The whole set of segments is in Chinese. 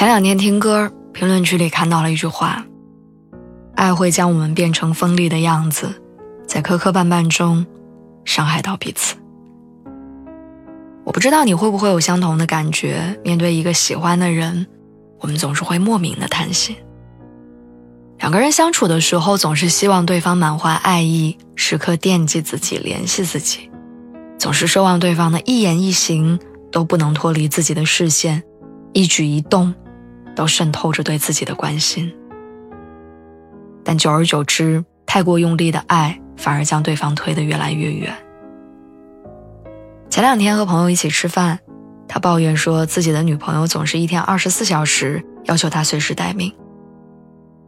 前两天听歌，评论区里看到了一句话：“爱会将我们变成锋利的样子，在磕磕绊绊中，伤害到彼此。”我不知道你会不会有相同的感觉，面对一个喜欢的人，我们总是会莫名的叹息。两个人相处的时候，总是希望对方满怀爱意，时刻惦记自己，联系自己，总是奢望对方的一言一行都不能脱离自己的视线，一举一动。都渗透着对自己的关心，但久而久之，太过用力的爱反而将对方推得越来越远。前两天和朋友一起吃饭，他抱怨说自己的女朋友总是一天二十四小时要求他随时待命。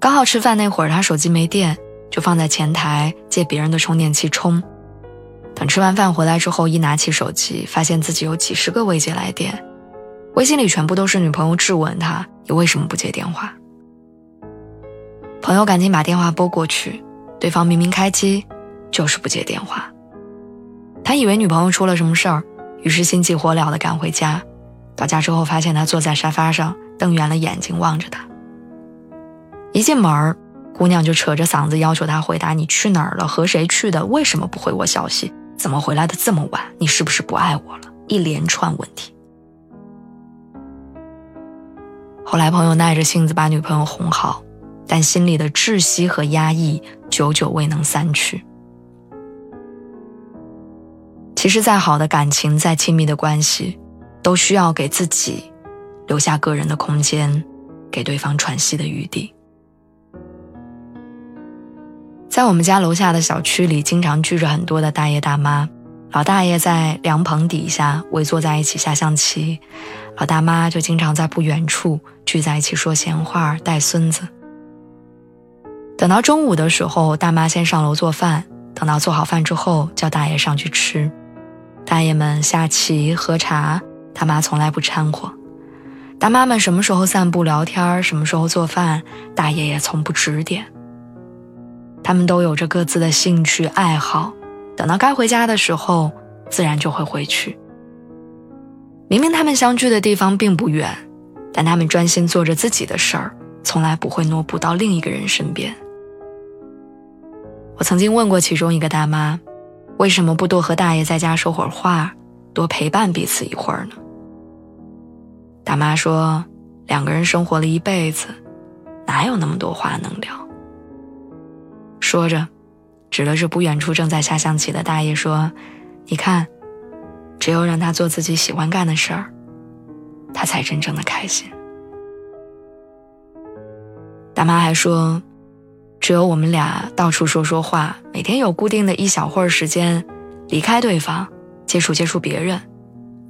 刚好吃饭那会儿，他手机没电，就放在前台借别人的充电器充。等吃完饭回来之后，一拿起手机，发现自己有几十个未接来电。微信里全部都是女朋友质问他：“你为什么不接电话？”朋友赶紧把电话拨过去，对方明明开机，就是不接电话。他以为女朋友出了什么事儿，于是心急火燎地赶回家。到家之后，发现她坐在沙发上，瞪圆了眼睛望着他。一进门，姑娘就扯着嗓子要求他回答：“你去哪儿了？和谁去的？为什么不回我消息？怎么回来的这么晚？你是不是不爱我了？”一连串问题。后来，朋友耐着性子把女朋友哄好，但心里的窒息和压抑久久未能散去。其实，再好的感情，再亲密的关系，都需要给自己留下个人的空间，给对方喘息的余地。在我们家楼下的小区里，经常聚着很多的大爷大妈。老大爷在凉棚底下围坐在一起下象棋，老大妈就经常在不远处聚在一起说闲话带孙子。等到中午的时候，大妈先上楼做饭，等到做好饭之后叫大爷上去吃。大爷们下棋喝茶，大妈从来不掺和。大妈们什么时候散步聊天，什么时候做饭，大爷也从不指点。他们都有着各自的兴趣爱好。等到该回家的时候，自然就会回去。明明他们相聚的地方并不远，但他们专心做着自己的事儿，从来不会挪步到另一个人身边。我曾经问过其中一个大妈，为什么不多和大爷在家说会儿话，多陪伴彼此一会儿呢？大妈说，两个人生活了一辈子，哪有那么多话能聊？说着。指了指不远处正在下象棋的大爷说：“你看，只有让他做自己喜欢干的事儿，他才真正的开心。”大妈还说：“只有我们俩到处说说话，每天有固定的一小会儿时间离开对方，接触接触别人，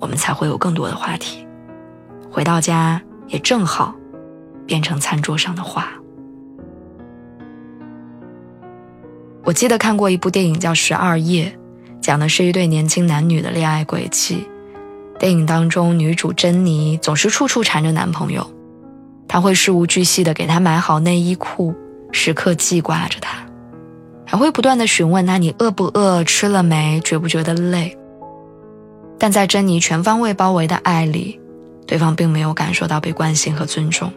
我们才会有更多的话题。回到家也正好变成餐桌上的话。”我记得看过一部电影叫《十二夜》，讲的是一对年轻男女的恋爱轨迹。电影当中，女主珍妮总是处处缠着男朋友，他会事无巨细的给他买好内衣裤，时刻记挂着他，还会不断的询问他你饿不饿，吃了没，觉不觉得累。但在珍妮全方位包围的爱里，对方并没有感受到被关心和尊重，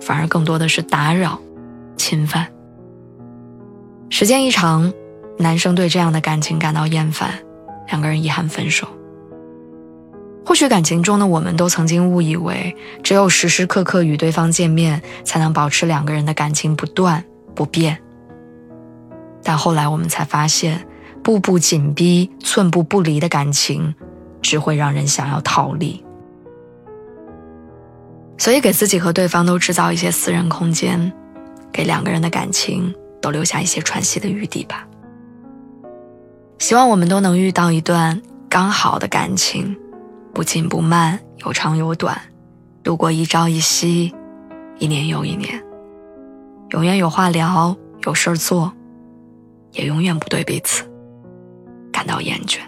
反而更多的是打扰、侵犯。时间一长，男生对这样的感情感到厌烦，两个人遗憾分手。或许感情中的我们都曾经误以为，只有时时刻刻与对方见面，才能保持两个人的感情不断不变。但后来我们才发现，步步紧逼、寸步不离的感情，只会让人想要逃离。所以，给自己和对方都制造一些私人空间，给两个人的感情都。留下一些喘息的余地吧。希望我们都能遇到一段刚好的感情，不紧不慢，有长有短，度过一朝一夕，一年又一年，永远有话聊，有事儿做，也永远不对彼此感到厌倦。